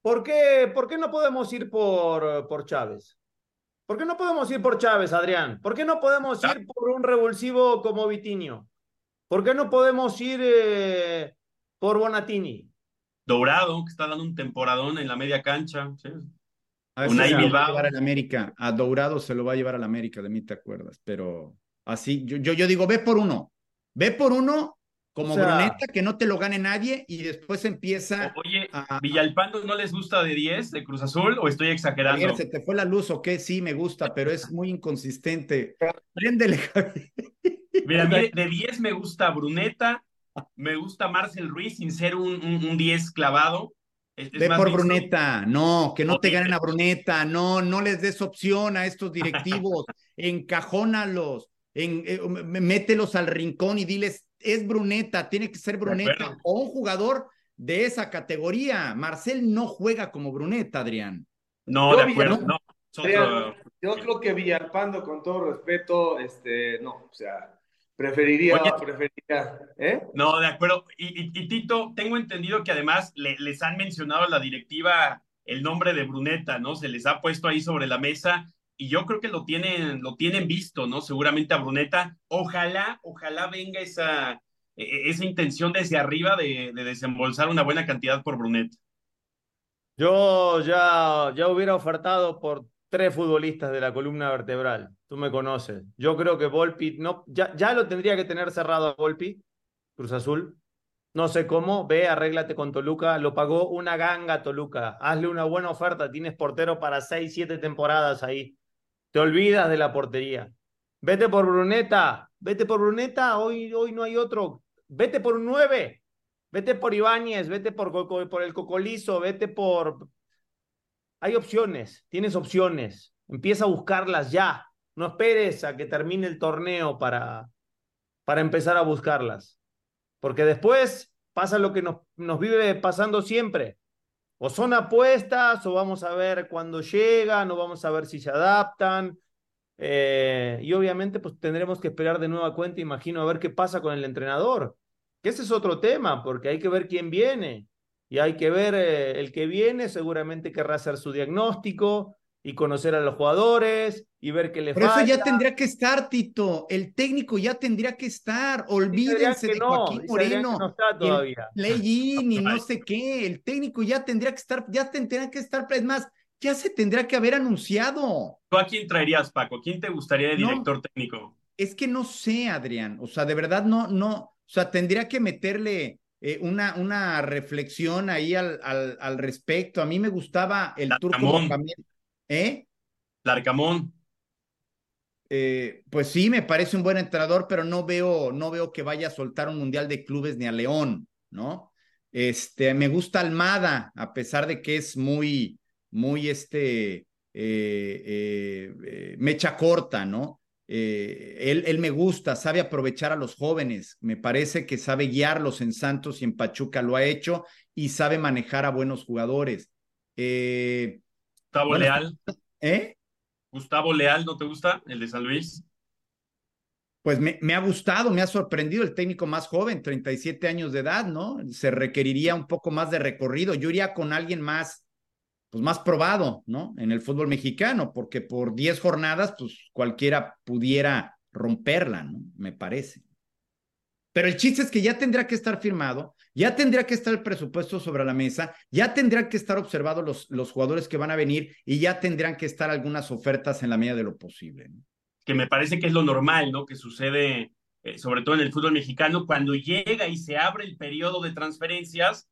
¿Por qué, por qué no podemos ir por, por Chávez? ¿Por qué no podemos ir por Chávez, Adrián? ¿Por qué no podemos ir por un revulsivo como Vitinho? ¿Por qué no podemos ir eh, por Bonatini? Dourado, que está dando un temporadón en la media cancha. ¿sí? A se lo va a llevar al América. A Dourado se lo va a llevar al América, de mí te acuerdas. Pero así, yo, yo, yo digo, ve por uno. Ve por uno como Bruneta, que no te lo gane nadie y después empieza. Oye, ¿Villalpando no les gusta de 10 de Cruz Azul o estoy exagerando? se te fue la luz o qué? Sí, me gusta, pero es muy inconsistente. Préndele, Javier. Mira, de 10 me gusta Bruneta, me gusta Marcel Ruiz sin ser un, un, 10 clavado. Ve por Bruneta, no, que no te ganen a Bruneta, no, no les des opción a estos directivos, encajónalos, en, eh, mételos al rincón y diles, es Bruneta, tiene que ser Bruneta o un jugador de esa categoría. Marcel no juega como Bruneta, Adrián. No, de acuerdo, no. yo creo que Villalpando, con todo respeto, este, no, o sea, preferiría, preferiría, ¿eh? No, de acuerdo. Y, Tito, tengo entendido que además les han mencionado a la directiva el nombre de Bruneta, ¿no? Se les ha puesto ahí sobre la mesa y yo creo que lo tienen, lo tienen visto, ¿no? Seguramente a Bruneta. Ojalá, ojalá venga esa, e, e, esa intención desde arriba de, de desembolsar una buena cantidad por Bruneta. Yo ya, ya hubiera ofertado por tres futbolistas de la columna vertebral. Tú me conoces. Yo creo que Volpi, no, ya, ya lo tendría que tener cerrado a Volpi, Cruz Azul. No sé cómo, ve, arréglate con Toluca, lo pagó una ganga Toluca, hazle una buena oferta, tienes portero para seis, siete temporadas ahí. Te olvidas de la portería. Vete por Bruneta, vete por Bruneta, hoy, hoy no hay otro. Vete por un 9, vete por Ibáñez, vete por, por el Cocolizo, vete por... Hay opciones, tienes opciones. Empieza a buscarlas ya. No esperes a que termine el torneo para, para empezar a buscarlas. Porque después pasa lo que nos, nos vive pasando siempre o son apuestas, o vamos a ver cuándo llegan, o vamos a ver si se adaptan. Eh, y obviamente, pues tendremos que esperar de nueva cuenta, imagino, a ver qué pasa con el entrenador. Que ese es otro tema, porque hay que ver quién viene. Y hay que ver eh, el que viene, seguramente querrá hacer su diagnóstico, y conocer a los jugadores y ver qué le falta. Pero eso ya tendría que estar, Tito. El técnico ya tendría que estar. Olvídense de Joaquín Moreno. No está todavía. y no sé qué. El técnico ya tendría que estar, ya tendría que estar. Es más, ya se tendría que haber anunciado. ¿Tú a quién traerías, Paco? ¿Quién te gustaría de director técnico? Es que no sé, Adrián. O sea, de verdad no, no. O sea, tendría que meterle. Eh, una, una reflexión ahí al, al, al, respecto. A mí me gustaba el turco también. ¿Eh? Larcamón. Eh, pues sí, me parece un buen entrenador, pero no veo, no veo que vaya a soltar un mundial de clubes ni a León, ¿no? Este, me gusta Almada, a pesar de que es muy, muy este, eh, eh, mecha corta, ¿no? Él, él me gusta, sabe aprovechar a los jóvenes, me parece que sabe guiarlos en Santos y en Pachuca lo ha hecho y sabe manejar a buenos jugadores. Eh, Gustavo Leal. ¿Eh? Gustavo Leal, ¿no te gusta? El de San Luis. Pues me, me, ha gustado, me ha sorprendido el técnico más joven, 37 años de edad, ¿no? Se requeriría un poco más de recorrido. Yo iría con alguien más, pues más probado, ¿no? En el fútbol mexicano, porque por 10 jornadas, pues cualquiera pudiera romperla, ¿no? Me parece. Pero el chiste es que ya tendrá que estar firmado, ya tendría que estar el presupuesto sobre la mesa, ya tendrán que estar observados los, los jugadores que van a venir y ya tendrán que estar algunas ofertas en la medida de lo posible. Que me parece que es lo normal, ¿no? Que sucede eh, sobre todo en el fútbol mexicano, cuando llega y se abre el periodo de transferencias,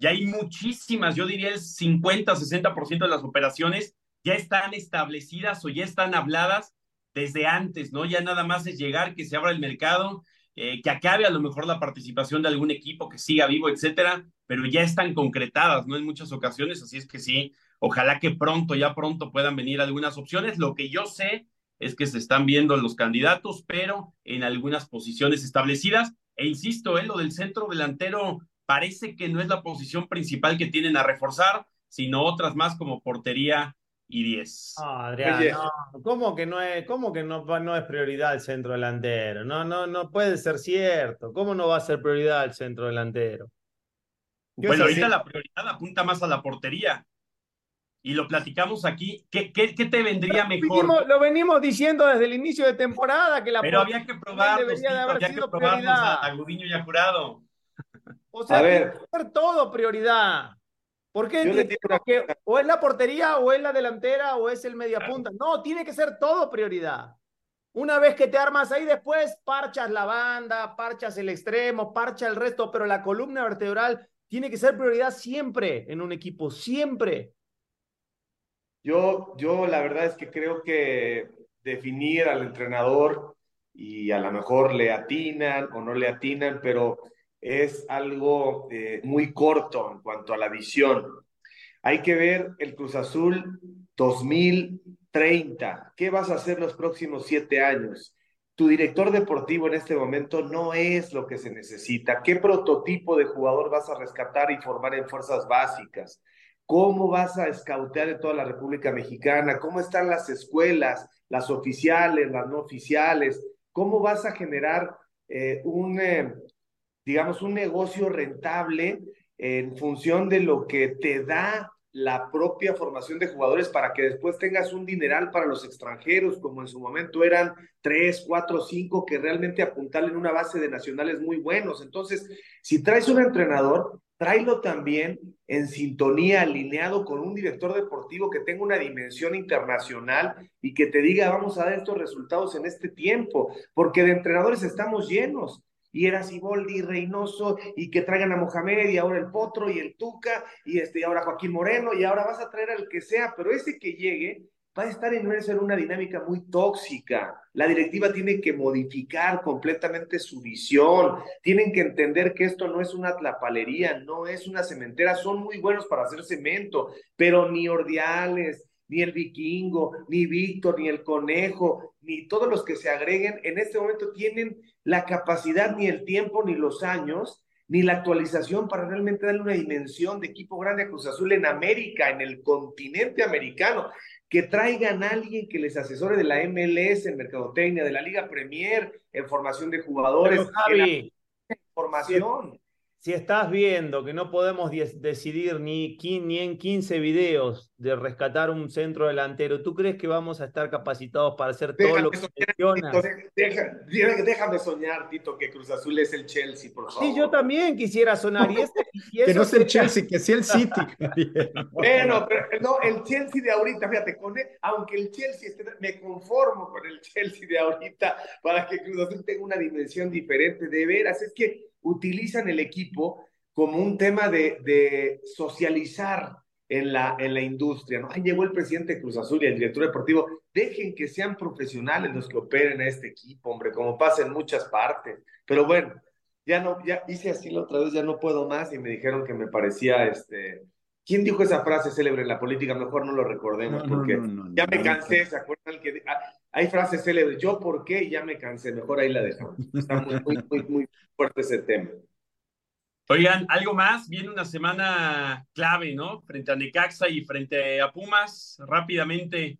ya hay muchísimas, yo diría el 50, 60% de las operaciones ya están establecidas o ya están habladas desde antes, ¿no? Ya nada más es llegar, que se abra el mercado, eh, que acabe a lo mejor la participación de algún equipo que siga vivo, etcétera, pero ya están concretadas, ¿no? En muchas ocasiones, así es que sí, ojalá que pronto, ya pronto puedan venir algunas opciones. Lo que yo sé es que se están viendo los candidatos, pero en algunas posiciones establecidas. E insisto, ¿eh? lo del centro delantero parece que no es la posición principal que tienen a reforzar, sino otras más como portería y 10. Adrián, no, ¿cómo que, no es, cómo que no, no es prioridad el centro delantero? No, no, no puede ser cierto. ¿Cómo no va a ser prioridad el centro delantero? Bueno, ahorita la prioridad apunta más a la portería y lo platicamos aquí, ¿qué, qué, qué te vendría mejor? lo venimos diciendo desde el inicio de temporada que la Pero había que probarlos, debería de haber había sido que probarlos a, a Gudiño y a Jurado. O sea, a ver. ser todo prioridad. ¿Por qué? Porque o es la portería, o es la delantera, o es el mediapunta. No, tiene que ser todo prioridad. Una vez que te armas ahí, después parchas la banda, parchas el extremo, parcha el resto, pero la columna vertebral tiene que ser prioridad siempre en un equipo, siempre. Yo, yo la verdad es que creo que definir al entrenador y a lo mejor le atinan o no le atinan, pero es algo eh, muy corto en cuanto a la visión. Hay que ver el Cruz Azul 2030. ¿Qué vas a hacer los próximos siete años? Tu director deportivo en este momento no es lo que se necesita. ¿Qué prototipo de jugador vas a rescatar y formar en fuerzas básicas? ¿Cómo vas a escautear en toda la República Mexicana? ¿Cómo están las escuelas, las oficiales, las no oficiales? ¿Cómo vas a generar eh, un, eh, digamos, un negocio rentable en función de lo que te da la propia formación de jugadores para que después tengas un dineral para los extranjeros, como en su momento eran tres, cuatro, cinco, que realmente apuntalen una base de nacionales muy buenos. Entonces, si traes un entrenador, tráelo también en sintonía, alineado con un director deportivo que tenga una dimensión internacional y que te diga, vamos a dar estos resultados en este tiempo, porque de entrenadores estamos llenos. Y era Siboldi, Reynoso, y que traigan a Mohamed, y ahora el Potro, y el Tuca, y, este, y ahora Joaquín Moreno, y ahora vas a traer al que sea, pero ese que llegue va a estar inmerso en una dinámica muy tóxica. La directiva tiene que modificar completamente su visión. Tienen que entender que esto no es una tlapalería, no es una cementera. Son muy buenos para hacer cemento, pero ni Ordiales, ni el Vikingo, ni Víctor, ni el Conejo, ni todos los que se agreguen en este momento tienen la capacidad, ni el tiempo, ni los años ni la actualización para realmente darle una dimensión de equipo grande a Cruz Azul en América, en el continente americano que traigan a alguien que les asesore de la MLS en mercadotecnia, de la Liga Premier en formación de jugadores. Javi, formación. Si, estás viendo que no podemos decidir ni, ni en 15 videos de rescatar un centro delantero, ¿tú crees que vamos a estar capacitados para hacer todo lo que déjame soñar, Tito, que Cruz Azul es el Chelsea, por favor. Sí, yo también quisiera sonar. Y, que no sea el Chelsea, que sea el City. bueno, pero no, el Chelsea de ahorita, fíjate, con aunque el Chelsea esté, me conformo con el Chelsea de ahorita para que Cruz Azul tenga una dimensión diferente. De veras, es que utilizan el equipo como un tema de, socializar en la, en la industria, ¿no? Ahí llegó el presidente de Cruz Azul y el director deportivo. Dejen que sean profesionales los que operen a este equipo, hombre, como pasa en muchas partes. Pero bueno, ya no, ya hice así la otra vez, ya no puedo más y me dijeron que me parecía, este, ¿quién dijo esa frase célebre en la política? Mejor no lo recordemos porque ya me cansé, ¿se acuerdan que ah, hay frases célebres? Yo por qué ya me cansé, mejor ahí la dejamos. Está muy, muy, muy, muy fuerte ese tema. Oigan, algo más, viene una semana clave, ¿no? Frente a Necaxa y frente a Pumas, rápidamente,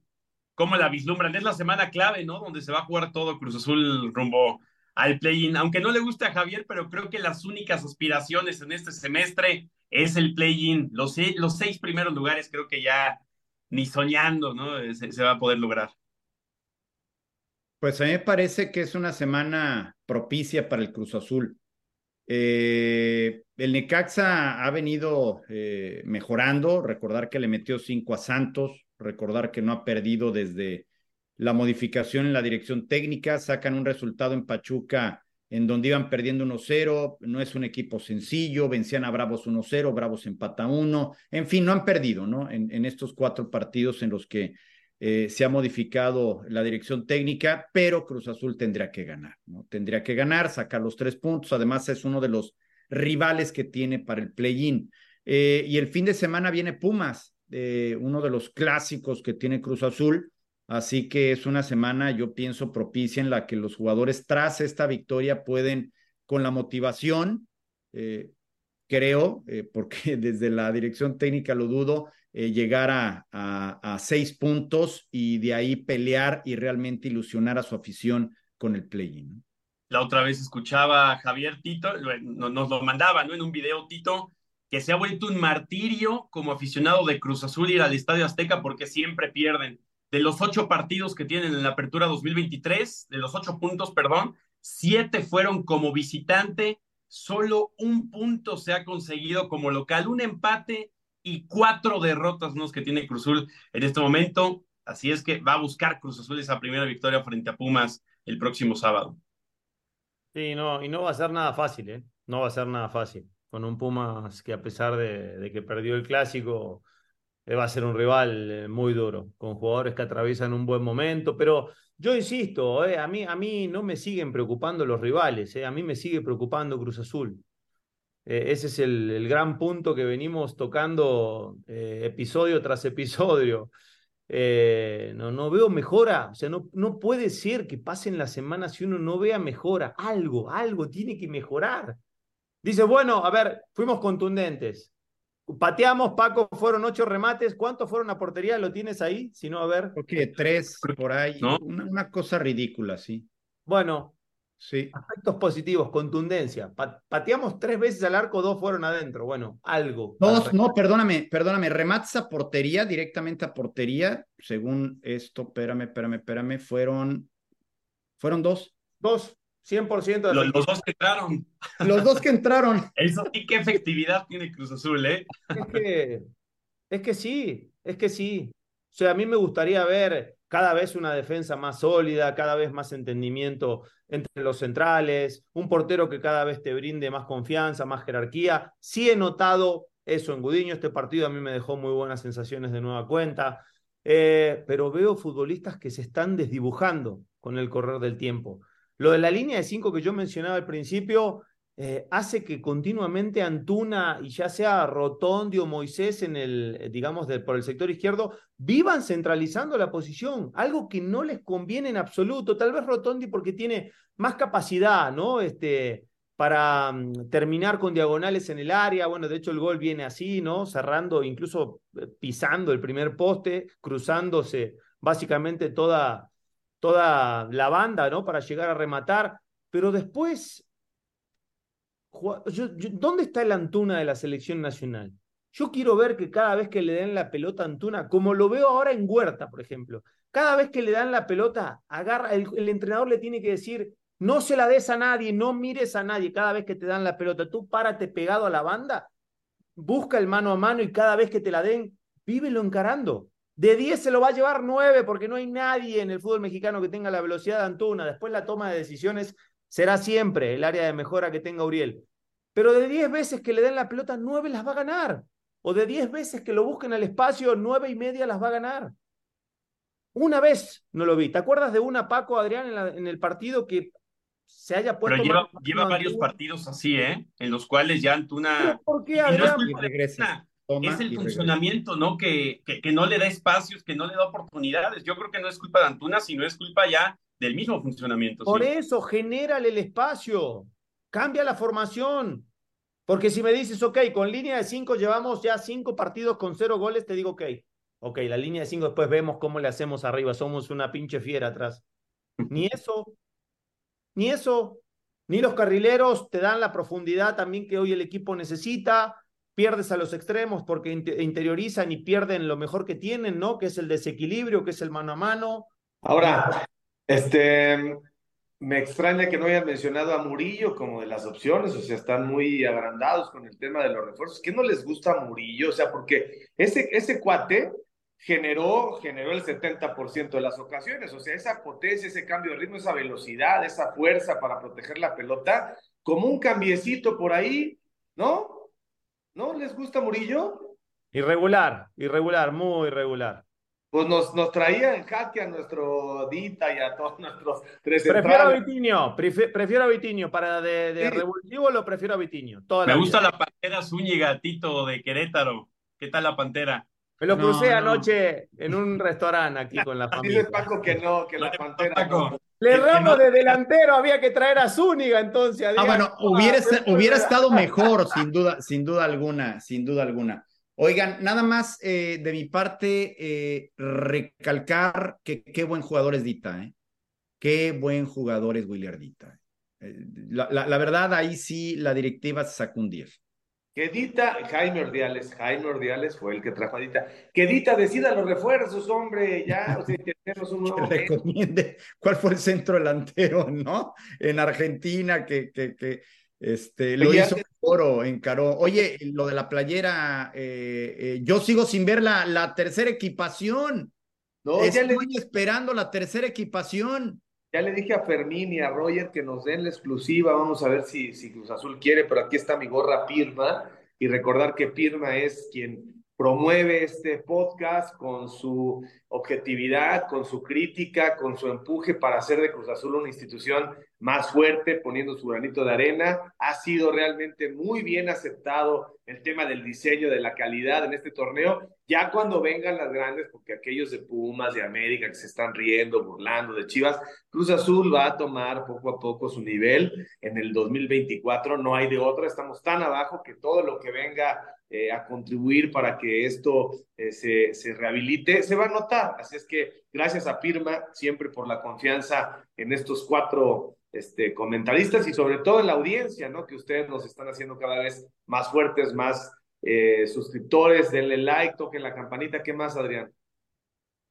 ¿cómo la vislumbran? Es la semana clave, ¿no? Donde se va a jugar todo Cruz Azul rumbo al play-in. Aunque no le guste a Javier, pero creo que las únicas aspiraciones en este semestre es el play-in. Los, los seis primeros lugares creo que ya ni soñando, ¿no? Se, va a poder lograr. Pues a mí me parece que es una semana propicia para el Cruz Azul. Eh, el Necaxa ha venido eh, mejorando, recordar que le metió cinco a Santos, recordar que no ha perdido desde la modificación en la dirección técnica, sacan un resultado en Pachuca en donde iban perdiendo 1-0, no es un equipo sencillo, vencían a Bravos 1-0, Bravos empata 1, en fin, no han perdido, ¿no? En, estos cuatro partidos en los que eh, se ha modificado la dirección técnica, pero Cruz Azul tendría que ganar, ¿no? Tendría que ganar, sacar los tres puntos, además es uno de los rivales que tiene para el play-in. Eh, y el fin de semana viene Pumas, eh, uno de los clásicos que tiene Cruz Azul, Así que es una semana, yo pienso, propicia en la que los jugadores tras esta victoria pueden, con la motivación, eh, creo, eh, porque desde la dirección técnica lo dudo, eh, llegar a, a, seis puntos y de ahí pelear y realmente ilusionar a su afición con el play-in. La otra vez escuchaba a Javier Tito, nos lo mandaba ¿no? en un video Tito, que se ha vuelto un martirio como aficionado de Cruz Azul ir al Estadio Azteca porque siempre pierden de los ocho partidos que tienen en la apertura 2023, de los ocho puntos, perdón, siete fueron como visitante, solo un punto se ha conseguido como local, un empate y cuatro derrotas ¿no? que tiene Cruzul en este momento. Así es que va a buscar Cruz Azul esa primera victoria frente a Pumas el próximo sábado. Sí, no, y no va a ser nada fácil, ¿eh? No va a ser nada fácil. Con un Pumas que a pesar de, que perdió el clásico, va a ser un rival eh, muy duro, con jugadores que atraviesan un buen momento, pero yo insisto, eh, a, mí, a mí no me siguen preocupando los rivales, a mí me sigue preocupando Cruz Azul. ese es el, el, gran punto que venimos tocando episodio tras episodio. no, no veo mejora, o sea, no, no puede ser que pasen las semanas si uno no vea mejora, algo, algo tiene que mejorar. Dice, bueno, a ver, fuimos contundentes, Pateamos, Paco, fueron ocho remates. ¿Cuántos fueron a portería? ¿Lo tienes ahí? Si no, a ver. Ok, tres por ahí. Una, cosa ridícula, sí. Bueno, sí. aspectos positivos, contundencia. pateamos tres veces al arco, dos fueron adentro. Bueno, algo. Dos, no, perdóname, perdóname. Remates a portería, directamente a portería. Según esto, espérame, espérame, espérame. Fueron, fueron dos. Dos. 100% de los, los, dos que entraron. Los dos que entraron. Eso sí, qué efectividad tiene Cruz Azul, ¿eh? Es que, es que sí, es que sí. O sea, a mí me gustaría ver cada vez una defensa más sólida, cada vez más entendimiento entre los centrales, un portero que cada vez te brinde más confianza, más jerarquía. Sí he notado eso en Gudiño, este partido a mí me dejó muy buenas sensaciones de nueva cuenta, eh, pero veo futbolistas que se están desdibujando con el correr del tiempo. Lo de la línea de cinco que yo mencionaba al principio eh, hace que continuamente Antuna y ya sea Rotondi o Moisés en el, eh, digamos, por el sector izquierdo, vivan centralizando la posición, algo que no les conviene en absoluto. Tal vez Rotondi porque tiene más capacidad, ¿no? Este, para mm, terminar con diagonales en el área. Bueno, de hecho el gol viene así, ¿no? Cerrando, incluso eh, pisando el primer poste, cruzándose básicamente toda, toda la banda, ¿no? Para llegar a rematar, pero después, ¿dónde está el Antuna de la selección nacional? Yo quiero ver que cada vez que le den la pelota a Antuna, como lo veo ahora en Huerta, por ejemplo, cada vez que le dan la pelota, agarra, el, el entrenador le tiene que decir, no se la des a nadie, no mires a nadie, cada vez que te dan la pelota, tú párate pegado a la banda, busca el mano a mano y cada vez que te la den, vívelo encarando. De 10 se lo va a llevar 9 porque no hay nadie en el fútbol mexicano que tenga la velocidad de Antuna. Después la toma de decisiones será siempre el área de mejora que tenga Uriel. Pero de 10 veces que le den la pelota, 9 las va a ganar. O de 10 veces que lo busquen al espacio, 9 y media las va a ganar. Una vez no lo vi. ¿Te acuerdas de una Paco Adrián en, el partido que se haya puesto. Pero lleva, varios partidos así, ¿eh? En los cuales ya Antuna. ¿Por qué Adrián? es el funcionamiento, ¿no? Que, que, no le da espacios, que no le da oportunidades. Yo creo que no es culpa de Antuna, sino es culpa ya del mismo funcionamiento. Por eso, genérale el espacio, cambia la formación. Porque si me dices, ok, con línea de cinco llevamos ya cinco partidos con cero goles, te digo, ok, ok, la línea de cinco después vemos cómo le hacemos arriba, somos una pinche fiera atrás. Ni eso, ni eso, ni los carrileros te dan la profundidad también que hoy el equipo necesita pierdes a los extremos porque interiorizan y pierden lo mejor que tienen, ¿no? Que es el desequilibrio, que es el mano a mano. Ahora, este, me extraña que no hayan mencionado a Murillo como de las opciones, o sea, están muy agrandados con el tema de los refuerzos. ¿Qué no les gusta a Murillo? O sea, porque ese, ese cuate generó, generó el 70% de las ocasiones. O sea, esa potencia, ese cambio de ritmo, esa velocidad, esa fuerza para proteger la pelota, como un cambiecito por ahí, ¿no? ¿No les gusta Murillo? Irregular, irregular, muy irregular. Pues nos, nos traía en jaque a nuestro Dita y a todos nuestros tres Prefiero a Vitiño, prefiero a Vitiño. Para de, de revulsivo lo prefiero a Vitiño. Me gusta la pantera Zúñiga, Tito, de Querétaro. ¿Qué tal la pantera? Me lo crucé anoche en un restaurante aquí con la familia. Dice Paco que no, que la pantera. Le ramo de delantero, había que traer a Zúñiga entonces. Ah, bueno, hubiera, hubiera estado mejor, sin duda, sin duda alguna, sin duda alguna. Oigan, nada más eh, de mi parte, eh, recalcar que qué buen jugador es Dita, ¿eh? Qué buen jugador es Williardita. Eh, la, la, verdad, ahí sí la directiva sacó un 10. Que Dita, Jaime Ordiales, Jaime Ordiales fue el que trajo a Dita. Que Dita decida los refuerzos, hombre, ya, o sea, tenemos un nuevo. Que recomiende cuál fue el centro delantero, ¿no? En Argentina, que, que, que este, lo hizo Oro, encaró. Oye, lo de la playera, eh, eh, yo sigo sin ver la, la tercera equipación. No, Estoy ya le... esperando la tercera equipación. Ya le dije a Fermín y a Roger que nos den la exclusiva. Vamos a ver si, si Cruz Azul quiere, pero aquí está mi gorra Pirma. Y recordar que Pirma es quien promueve este podcast con su objetividad, con su crítica, con su empuje para hacer de Cruz Azul una institución más fuerte, poniendo su granito de arena. Ha sido realmente muy bien aceptado el tema del diseño, de la calidad en este torneo. Ya cuando vengan las grandes, porque aquellos de Pumas, de América, que se están riendo, burlando de Chivas, Cruz Azul va a tomar poco a poco su nivel en el 2024. No hay de otra, estamos tan abajo que todo lo que venga eh, a contribuir para que esto eh, se, se rehabilite, se va a notar. Así es que gracias a Pirma siempre por la confianza en estos cuatro este, comentaristas y sobre todo en la audiencia, ¿no? Que ustedes nos están haciendo cada vez más fuertes, más eh, suscriptores, denle like, toquen la campanita. ¿Qué más, Adrián?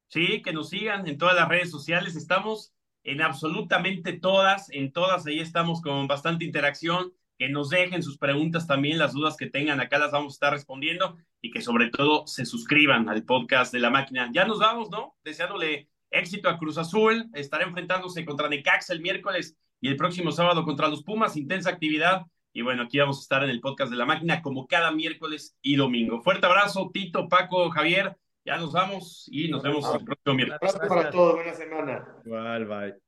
Sí, que nos sigan en todas las redes sociales. Estamos en absolutamente todas, en todas, ahí estamos con bastante interacción. Que nos dejen sus preguntas también, las dudas que tengan, acá las vamos a estar respondiendo y que sobre todo se suscriban al podcast de la máquina. Ya nos vamos, ¿no? Deseándole éxito a Cruz Azul, estará enfrentándose contra Necaxa el miércoles y el próximo sábado contra los Pumas, intensa actividad. Y bueno, aquí vamos a estar en el podcast de la máquina como cada miércoles y domingo. Fuerte abrazo, Tito, Paco, Javier. Ya nos vamos y nos vemos el próximo miércoles. Un abrazo para todos, buena semana. Igual, bye.